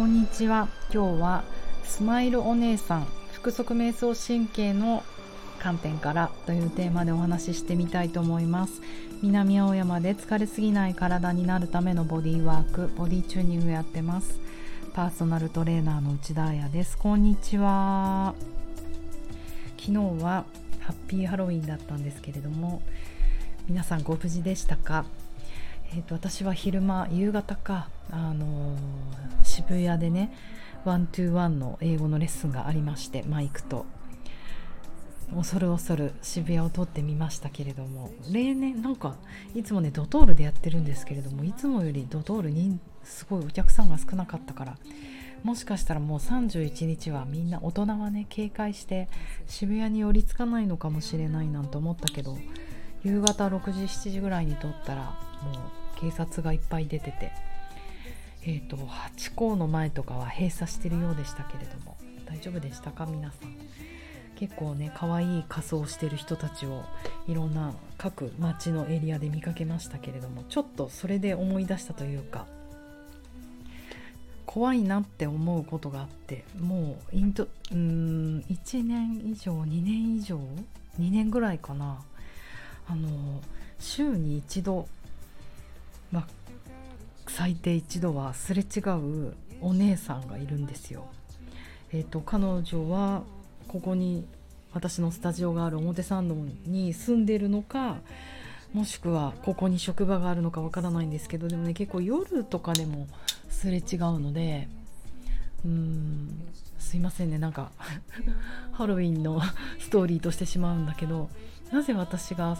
こんにちは。今日はスマイルお姉さん腹側瞑想神経の観点からというテーマでお話ししてみたいと思います。南青山で疲れすぎない体になるためのボディワークボディチューニングやってます。パーソナルトレーナーの内田彩です。こんにちは。昨日はハッピーハロウィンだったんですけれども皆さんご無事でしたか？えーと、私は昼間夕方か、あのー、渋谷でねワントゥーワンの英語のレッスンがありましてマイクと。恐る恐る渋谷を通ってみましたけれども例年なんかいつもねドトールでやってるんですけれどもいつもよりドトールにすごいお客さんが少なかったからもしかしたらもう31日はみんな大人はね警戒して渋谷に寄りつかないのかもしれないなんて思ったけど夕方6時7時ぐらいに通ったらもう警察がいっぱい出てて、えーと、ハチ公の前とかは閉鎖してるようでしたけれども大丈夫でしたか？皆さん。結構ね可愛い仮装してる人たちをいろんな各町のエリアで見かけましたけれどもちょっとそれで思い出したというか怖いなって思うことがあってもうイントうん1年以上2年以上？2年ぐらいかな？あの週に一度まあ、最低一度はすれ違うお姉さんがいるんですよ。えーと、彼女はここに私のスタジオがある表参道に住んでるのかもしくはここに職場があるのかわからないんですけどでもね結構夜とかでもすれ違うのでうーんすいませんねなんか ハロウィンのストーリーとしてしまうんだけどなぜ私が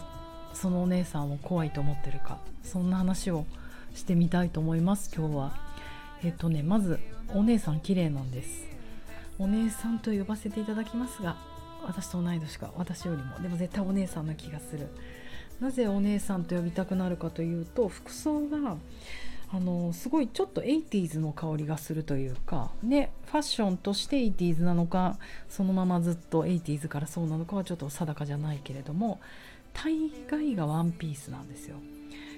そのお姉さんを怖いと思ってるかそんな話をしてみたいと思います今日は。えっとねまずお姉さん綺麗なんです。お姉さんと呼ばせていただきますが私と同い年か私よりも。でも絶対お姉さんな気がする。なぜお姉さんと呼びたくなるかというと服装があのすごいちょっと 80s の香りがするというかねファッションとして 80s なのかそのままずっと 80s からそうなのかはちょっと定かじゃないけれども大概がワンピースなんですよ。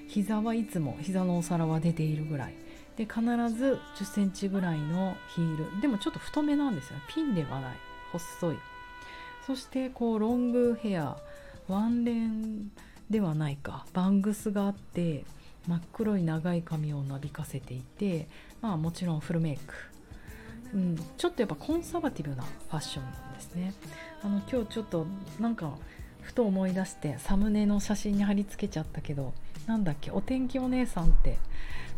膝はいつも膝のお皿は出ているぐらい。で必ず1 0センチぐらいのヒール。でもちょっと太めなんですよ。ピンではない。細い。そしてこうロングヘア。ワンレンではないか。バングスがあって真っ黒い長い髪をなびかせていてまあもちろんフルメイク、うん、ちょっとやっぱコンサバティブなファッションなんですね。あの今日ちょっとなんかふと思い出してサムネの写真に貼り付けちゃったけどなんだっけお天気お姉さんって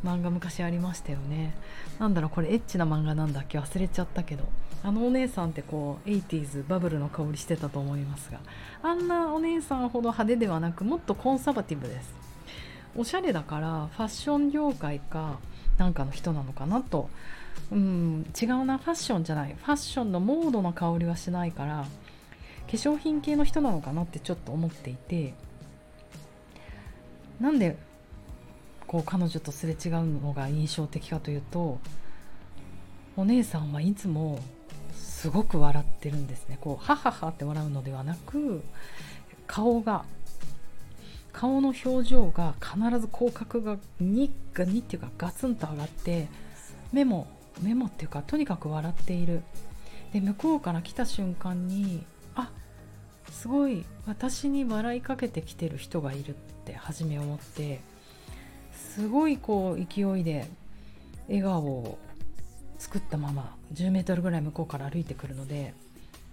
漫画昔ありましたよね。なんだろうこれエッチな漫画なんだっけ？忘れちゃったけど。あのお姉さんってこう 80s バブルの香りしてたと思いますが。あんなお姉さんほど派手ではなくもっとコンサバティブです。おしゃれだからファッション業界かなんかの人なのかなと。うん違うな。ファッションじゃない。ファッションのモードの香りはしないから化粧品系の人なのかなってちょっと思っていてなんでこう彼女とすれ違うのが印象的かというとお姉さんはいつもすごく笑ってるんですね。こうハハハって笑うのではなく顔が顔の表情が必ず口角がニッガニっていうかガツンと上がって目も目もっていうかとにかく笑っている。で向こうから来た瞬間にすごい私に笑いかけてきてる人がいるって初め思ってすごいこう勢いで笑顔を作ったまま10メートルぐらい向こうから歩いてくるので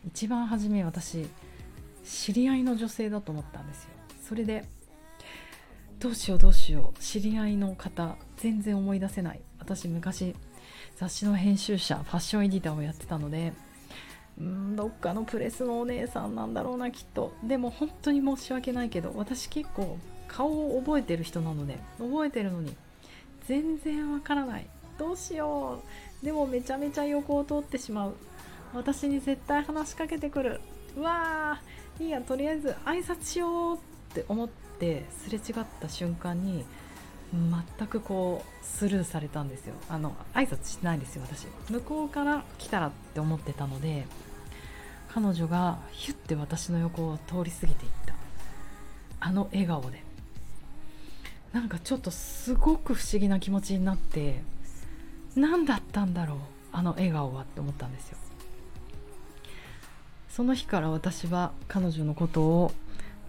一番初め私知り合いの女性だと思ったんですよ。それでどうしようどうしよう知り合いの方全然思い出せない。私昔雑誌の編集者ファッションエディターをやってたのでうんどっかのプレスのお姉さんなんだろうなきっと。でも本当に申し訳ないけど私結構顔を覚えてる人なので覚えてるのに全然わからない。どうしよう。でもめちゃめちゃ横を通ってしまう。私に絶対話しかけてくる。うわーいいやとりあえず挨拶しようって思ってすれ違った瞬間に全くこうスルーされたんですよ。あの挨拶してないんですよ私。向こうから来たらって思ってたので彼女がヒュッて私の横を通り過ぎていった。あの笑顔で。なんかちょっとすごく不思議な気持ちになって何だったんだろうあの笑顔はって思ったんですよ。その日から私は彼女のことを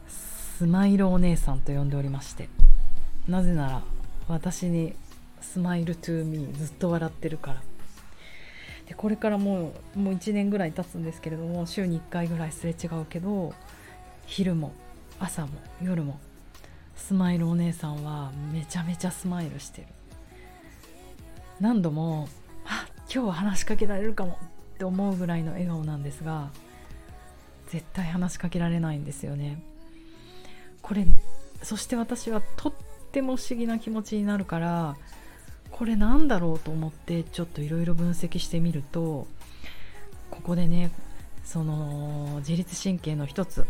スマイルお姉さんと呼んでおりまして。なぜなら私にスマイルトゥーミーずっと笑ってるから。でこれからもうもう1年ぐらい経つんですけれども週に1回ぐらいすれ違うけど昼も朝も夜もスマイルお姉さんはめちゃめちゃスマイルしてる。何度もあ今日は話しかけられるかもって思うぐらいの笑顔なんですが絶対話しかけられないんですよね。これそして私はとっても不思議な気持ちになるからこれなんだろうと思ってちょっといろいろ分析してみるとここでねその自律神経の一つ、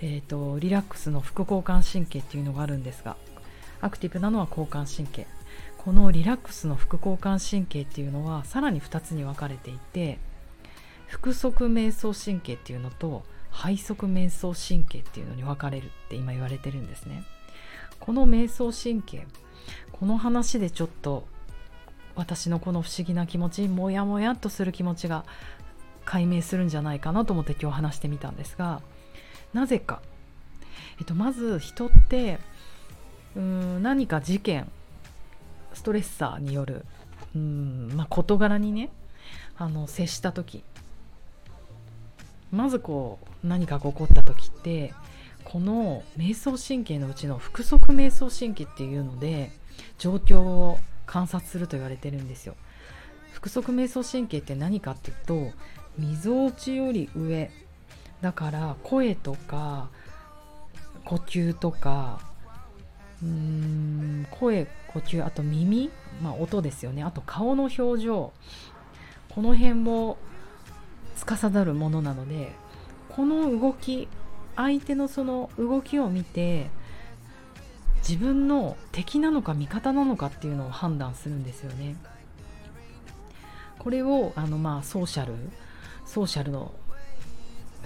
えーと、リラックスの副交感神経っていうのがあるんですがアクティブなのは交感神経。このリラックスの副交感神経っていうのはさらに2つに分かれていて腹側瞑想神経っていうのと背側瞑想神経っていうのに分かれるって今言われてるんですね。この瞑想神経この話でちょっと私のこの不思議な気持ちもやもやっとする気持ちが解明するんじゃないかなと思って今日話してみたんですがなぜか、えっと、まず人ってうん何か事件ストレッサーによるうん、まあ、事柄にねあの接した時。まずこう何かが起こった時ってこの瞑想神経のうちの腹側瞑想神経っていうので状況を観察すると言われてるんですよ。腹側瞑想神経って何かっていうとみぞおちより上。だから声とか呼吸とかうーん声呼吸あと耳、まあ、音ですよね。あと顔の表情。この辺も司るものなのでこの動き相手のその動きを見て自分の敵なのか味方なのかっていうのを判断するんですよね。これをあのまあソーシャルソーシャルの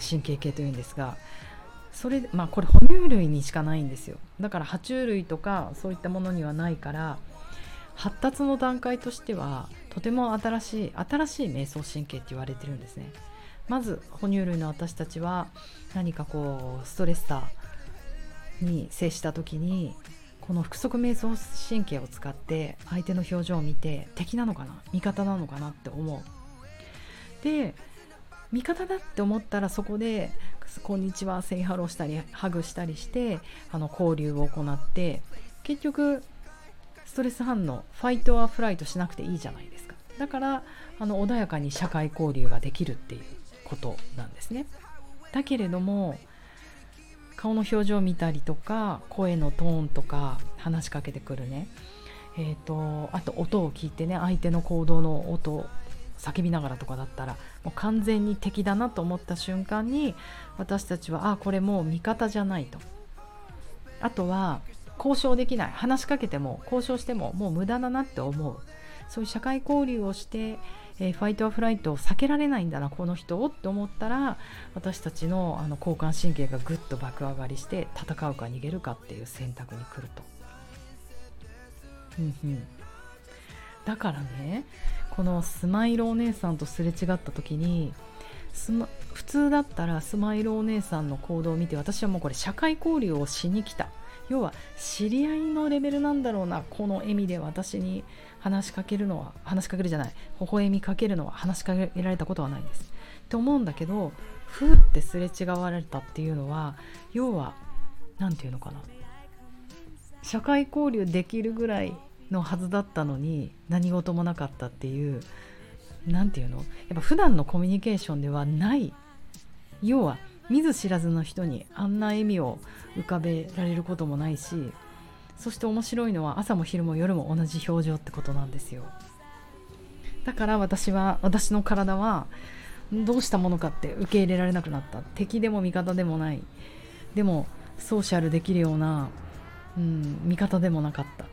神経系というんですがそれまあこれ哺乳類にしかないんですよだから爬虫類とかそういったものにはないから発達の段階としてはとても新しい新しい瞑想神経って言われてるんですねまず哺乳類の私たちは何かこうストレッサーに接した時にこの腹側迷走神経を使って相手の表情を見て敵なのかな味方なのかなって思う。で味方だって思ったらそこで「こんにちは」 say hello したりハグしたりしてあの交流を行って結局ストレス反応 fight or flight しなくていいじゃないですか。だからあの穏やかに社会交流ができるっていう。ことなんですね。だけれども顔の表情を見たりとか声のトーンとか話しかけてくるね。えーと、あと音を聞いてね相手の行動の音を叫びながらとかだったらもう完全に敵だなと思った瞬間に私たちはあこれもう味方じゃないと。あとは交渉できない。話しかけても交渉してももう無駄だなって思う。そういう社会交流をして、えー、ファイトアフライトを避けられないんだなこの人をって思ったら私たちのあの交感神経がぐっと爆上がりして戦うか逃げるかっていう選択に来ると。うんうんだからねこのスマイルお姉さんとすれ違った時に普通だったらスマイルお姉さんの行動を見て私はもうこれ社会交流をしに来た要は知り合いのレベルなんだろうなこの笑みで私に話しかけるのは話しかけるじゃない。微笑みかけるのは話しかけられたことはないです。って思うんだけどふーってすれ違われたっていうのは要は何て言うのかな。社会交流できるぐらいのはずだったのに何事もなかったっていう何て言うの？やっぱ普段のコミュニケーションではない。要は見ず知らずの人にあんな笑みを浮かべられることもないしそして面白いのは朝も昼も夜も同じ表情ってことなんですよ。だから私は私の体はどうしたものかって受け入れられなくなった。敵でも味方でもない。でもソーシャルできるような、うん、味方でもなかった。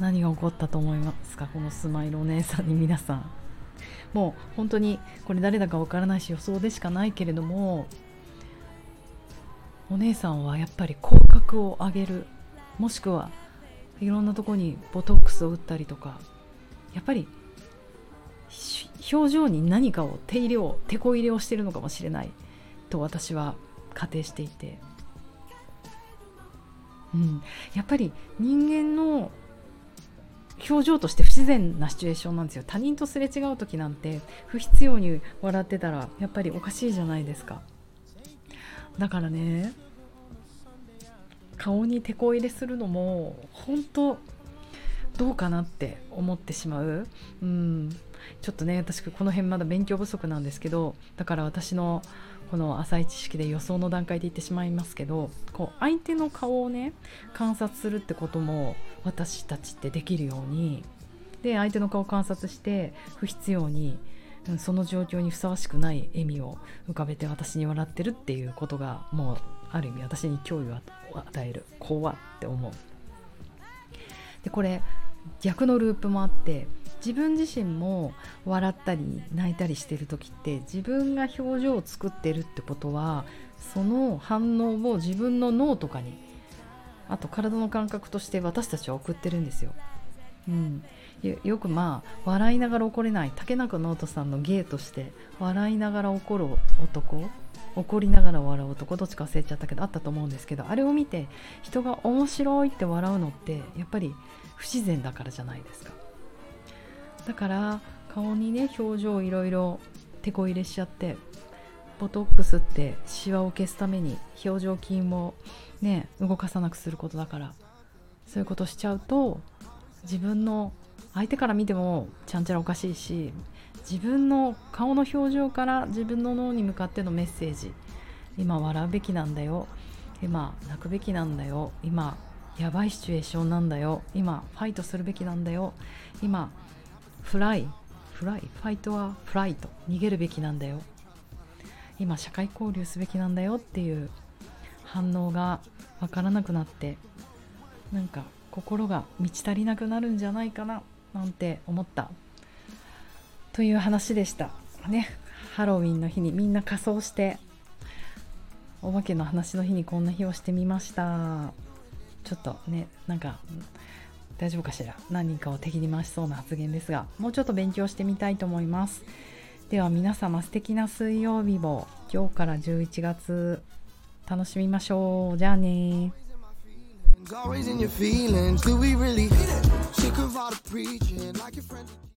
何が起こったと思いますか？このスマイルお姉さんに皆さん。もう本当にこれ誰だかわからないし予想でしかないけれどもお姉さんはやっぱり口角を上げる。もしくはいろんなとこにボトックスを打ったりとか。やっぱり表情に何かを手入れを手こ入れをしてるのかもしれない。と私は仮定していて、うん、やっぱり人間の表情として不自然なシチュエーションなんですよ。他人とすれ違う時なんて不必要に笑ってたらやっぱりおかしいじゃないですか。だからね顔に手こ入れするのも本当どうかなって思ってしまう、うん、ちょっとね私この辺まだ勉強不足なんですけどだから私のこの浅い知識で予想の段階で言ってしまいますけどこう相手の顔をね観察するってことも私たちってできるようにで相手の顔を観察して不必要にその状況にふさわしくない笑みを浮かべて私に笑ってるっていうことがもうある意味私に脅威を与える怖って思うでこれ逆のループもあって自分自身も笑ったり泣いたりしてる時って自分が表情を作ってるってことはその反応を自分の脳とかにあと体の感覚として私たちは送ってるんですよ。うん、よくまあ笑いながら怒れない竹中直人さんの芸として笑いながら怒る男怒りながら笑う男どっちか忘れちゃったけどあったと思うんですけどあれを見て人が面白いって笑うのってやっぱり不自然だからじゃないですか。だから顔にね表情いろいろ手こ入れしちゃってボトックスってシワを消すために表情筋をね動かさなくすることだからそういうことしちゃうと自分の相手から見てもちゃんちゃらおかしいし自分の顔の表情から自分の脳に向かってのメッセージ。今笑うべきなんだよ。今泣くべきなんだよ。今やばいシチュエーションなんだよ。今ファイトするべきなんだよ。今フライフライファイトはフライト逃げるべきなんだよ。今社会交流すべきなんだよっていう反応が分からなくなってなんか心が満ち足りなくなるんじゃないかななんて思ったという話でした。ねハロウィンの日にみんな仮装してお化けの話の日にこんな日をしてみました。ちょっとねなんか大丈夫かしら？何人かを敵に回しそうな発言ですがもうちょっと勉強してみたいと思います。では皆様素敵な水曜日を今日から11月楽しみましょう。じゃあね Always in your feelings, do we really hit it? Sick of all the preaching, like your friends.